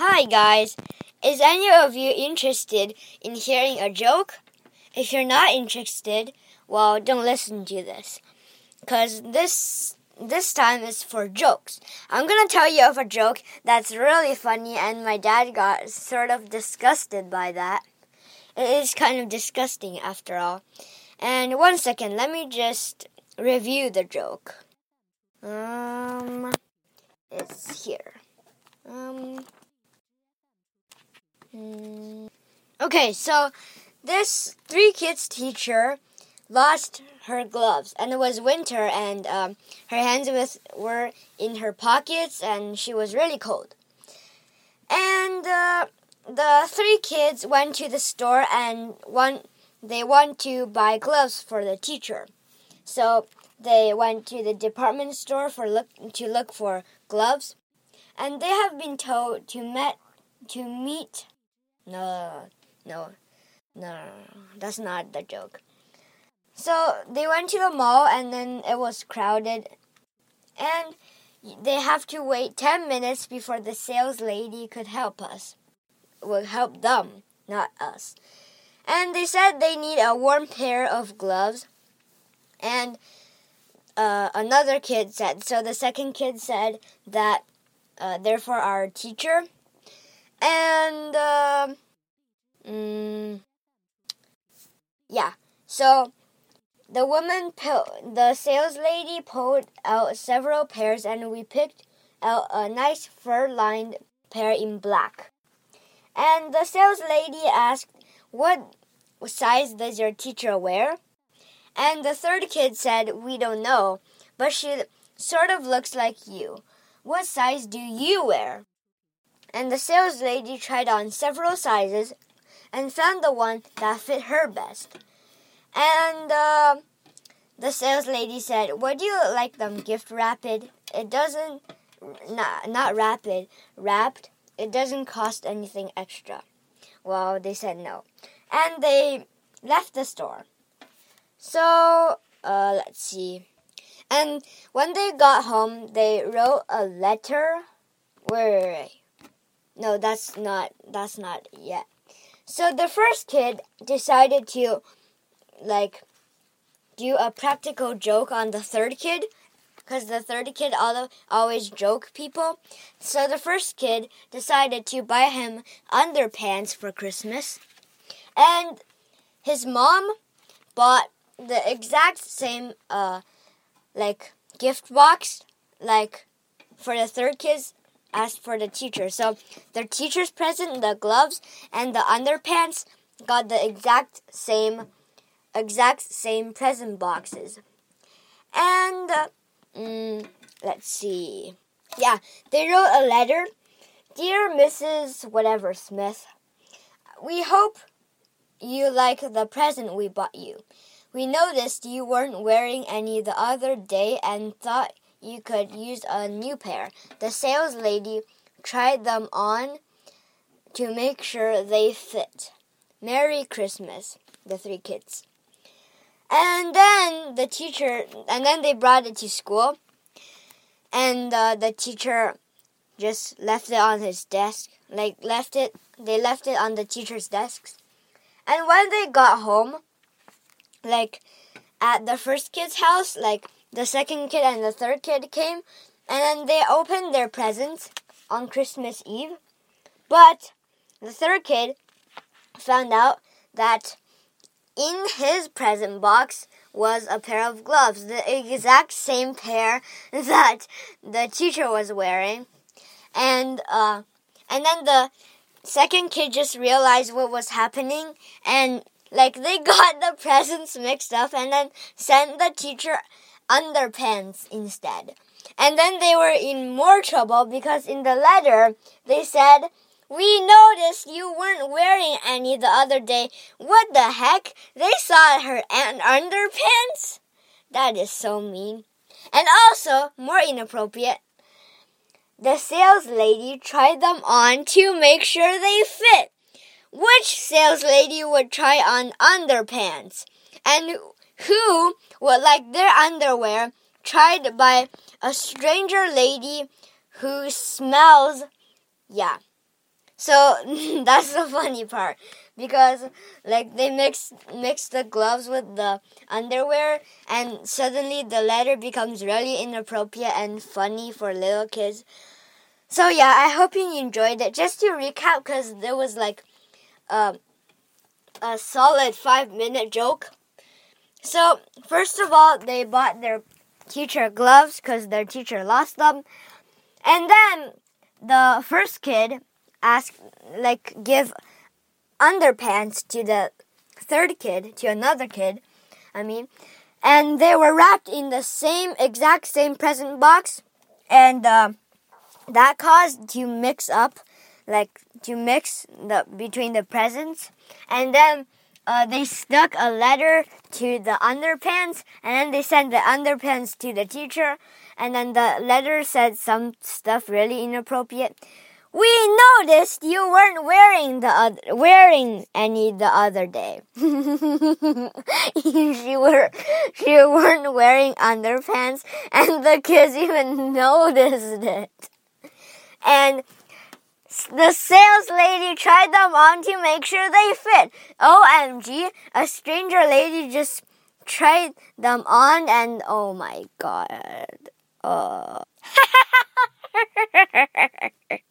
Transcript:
Hi, guys. Is any of you interested in hearing a joke? If you're not interested, well, don't listen to this. Because this this time is for jokes. I'm gonna tell you of a joke that's really funny, and my dad got sort of disgusted by that. It is kind of disgusting after all. And one second, let me just review the joke. Um, it's here. Um. Hmm. Okay, so this three kids teacher lost her gloves, and it was winter, and um, her hands was, were in her pockets, and she was really cold. And uh, the three kids went to the store, and one they want to buy gloves for the teacher. So they went to the department store for look to look for gloves, and they have been told to met to meet. No, no, no, that's not the joke. So they went to the mall and then it was crowded. And they have to wait 10 minutes before the sales lady could help us. Will help them, not us. And they said they need a warm pair of gloves. And uh, another kid said, so the second kid said that uh, they're for our teacher. And, uh, mm, yeah, so the woman, the sales lady pulled out several pairs, and we picked out a nice fur-lined pair in black. And the sales lady asked, "What size does your teacher wear?" And the third kid said, "We don't know, but she sort of looks like you. What size do you wear?" And the sales lady tried on several sizes and found the one that fit her best. And uh, the sales lady said, "Would you like them gift wrapped? It doesn't, not not wrapped, wrapped. It doesn't cost anything extra." Well, they said no, and they left the store. So uh, let's see. And when they got home, they wrote a letter. Where? No, that's not. That's not yet. So the first kid decided to like do a practical joke on the third kid because the third kid always joke people. So the first kid decided to buy him underpants for Christmas. And his mom bought the exact same uh like gift box like for the third kids as for the teacher. So the teacher's present, the gloves and the underpants got the exact same exact same present boxes. And uh, mm, let's see. Yeah, they wrote a letter. Dear Mrs. Whatever Smith, we hope you like the present we bought you. We noticed you weren't wearing any the other day and thought you could use a new pair. The sales lady tried them on to make sure they fit. Merry Christmas, the three kids. And then the teacher, and then they brought it to school, and uh, the teacher just left it on his desk. Like left it, they left it on the teacher's desks. And when they got home, like at the first kid's house, like the second kid and the third kid came, and then they opened their presents on Christmas Eve. But the third kid found out that in his present box was a pair of gloves, the exact same pair that the teacher was wearing. And uh, and then the second kid just realized what was happening and like they got the presents mixed up and then sent the teacher underpants instead. And then they were in more trouble because in the letter they said we noticed you weren't wearing any the other day. What the heck? They saw her underpants? That is so mean. And also, more inappropriate, the sales lady tried them on to make sure they fit. Which sales lady would try on underpants? And who would like their underwear tried by a stranger lady who smells, yeah, So that's the funny part because like they mix mix the gloves with the underwear and suddenly the letter becomes really inappropriate and funny for little kids. So yeah, I hope you enjoyed it. Just to recap, because there was like um, a solid five minute joke. So first of all, they bought their teacher gloves because their teacher lost them, and then the first kid asked like give underpants to the third kid to another kid. I mean, and they were wrapped in the same exact same present box, and. Uh, that caused to mix up, like to mix the between the presents, and then uh, they stuck a letter to the underpants, and then they sent the underpants to the teacher, and then the letter said some stuff really inappropriate. We noticed you weren't wearing the other, wearing any the other day. you were you weren't wearing underpants, and the kids even noticed it and the sales lady tried them on to make sure they fit. OMG, a stranger lady just tried them on and oh my god. Uh.